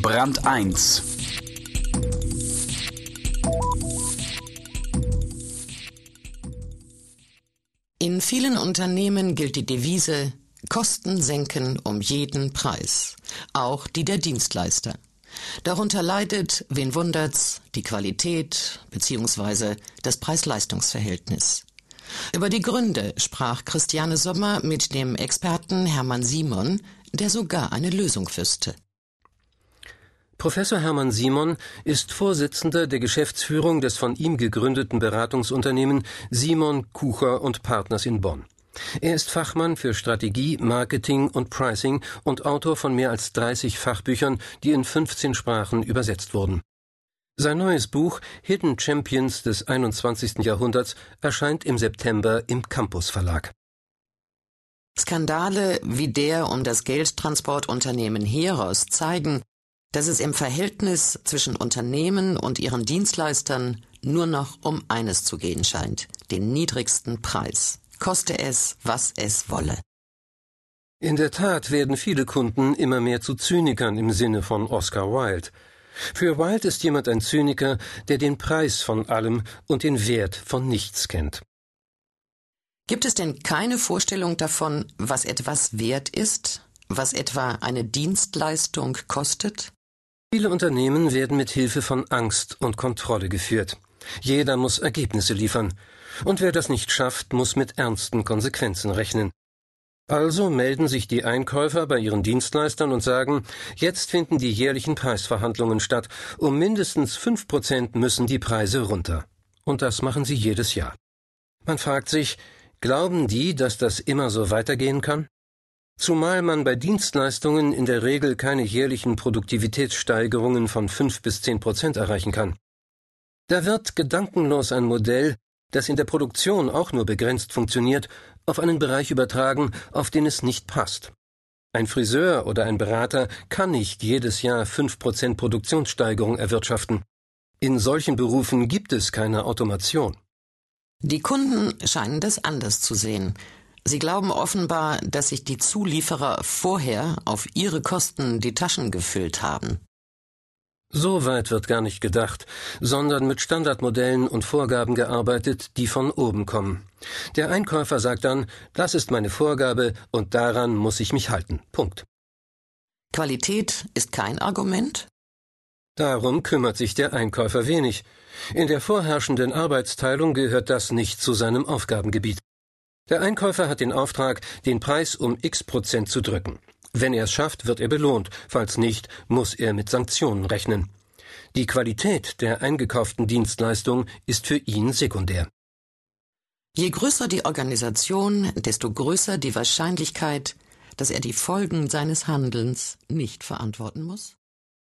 Brand 1 In vielen Unternehmen gilt die Devise Kosten senken um jeden Preis, auch die der Dienstleister. Darunter leidet, wen wundert's, die Qualität bzw. das Preis-Leistungs-Verhältnis. Über die Gründe sprach Christiane Sommer mit dem Experten Hermann Simon, der sogar eine Lösung wüsste. Professor Hermann Simon ist Vorsitzender der Geschäftsführung des von ihm gegründeten Beratungsunternehmen Simon Kucher und Partners in Bonn. Er ist Fachmann für Strategie, Marketing und Pricing und Autor von mehr als 30 Fachbüchern, die in 15 Sprachen übersetzt wurden. Sein neues Buch Hidden Champions des 21. Jahrhunderts erscheint im September im Campus Verlag. Skandale wie der um das Geldtransportunternehmen Heros zeigen, dass es im Verhältnis zwischen Unternehmen und ihren Dienstleistern nur noch um eines zu gehen scheint, den niedrigsten Preis, koste es, was es wolle. In der Tat werden viele Kunden immer mehr zu Zynikern im Sinne von Oscar Wilde. Für Wilde ist jemand ein Zyniker, der den Preis von allem und den Wert von nichts kennt. Gibt es denn keine Vorstellung davon, was etwas wert ist, was etwa eine Dienstleistung kostet? Viele Unternehmen werden mit Hilfe von Angst und Kontrolle geführt. Jeder muss Ergebnisse liefern. Und wer das nicht schafft, muss mit ernsten Konsequenzen rechnen. Also melden sich die Einkäufer bei ihren Dienstleistern und sagen, jetzt finden die jährlichen Preisverhandlungen statt. Um mindestens fünf Prozent müssen die Preise runter. Und das machen sie jedes Jahr. Man fragt sich, glauben die, dass das immer so weitergehen kann? Zumal man bei Dienstleistungen in der Regel keine jährlichen Produktivitätssteigerungen von fünf bis zehn Prozent erreichen kann. Da wird gedankenlos ein Modell, das in der Produktion auch nur begrenzt funktioniert, auf einen Bereich übertragen, auf den es nicht passt. Ein Friseur oder ein Berater kann nicht jedes Jahr fünf Prozent Produktionssteigerung erwirtschaften. In solchen Berufen gibt es keine Automation. Die Kunden scheinen das anders zu sehen. Sie glauben offenbar, dass sich die Zulieferer vorher auf ihre Kosten die Taschen gefüllt haben. So weit wird gar nicht gedacht, sondern mit Standardmodellen und Vorgaben gearbeitet, die von oben kommen. Der Einkäufer sagt dann, das ist meine Vorgabe und daran muss ich mich halten. Punkt. Qualität ist kein Argument? Darum kümmert sich der Einkäufer wenig. In der vorherrschenden Arbeitsteilung gehört das nicht zu seinem Aufgabengebiet. Der Einkäufer hat den Auftrag, den Preis um x Prozent zu drücken. Wenn er es schafft, wird er belohnt, falls nicht, muss er mit Sanktionen rechnen. Die Qualität der eingekauften Dienstleistung ist für ihn sekundär. Je größer die Organisation, desto größer die Wahrscheinlichkeit, dass er die Folgen seines Handelns nicht verantworten muss?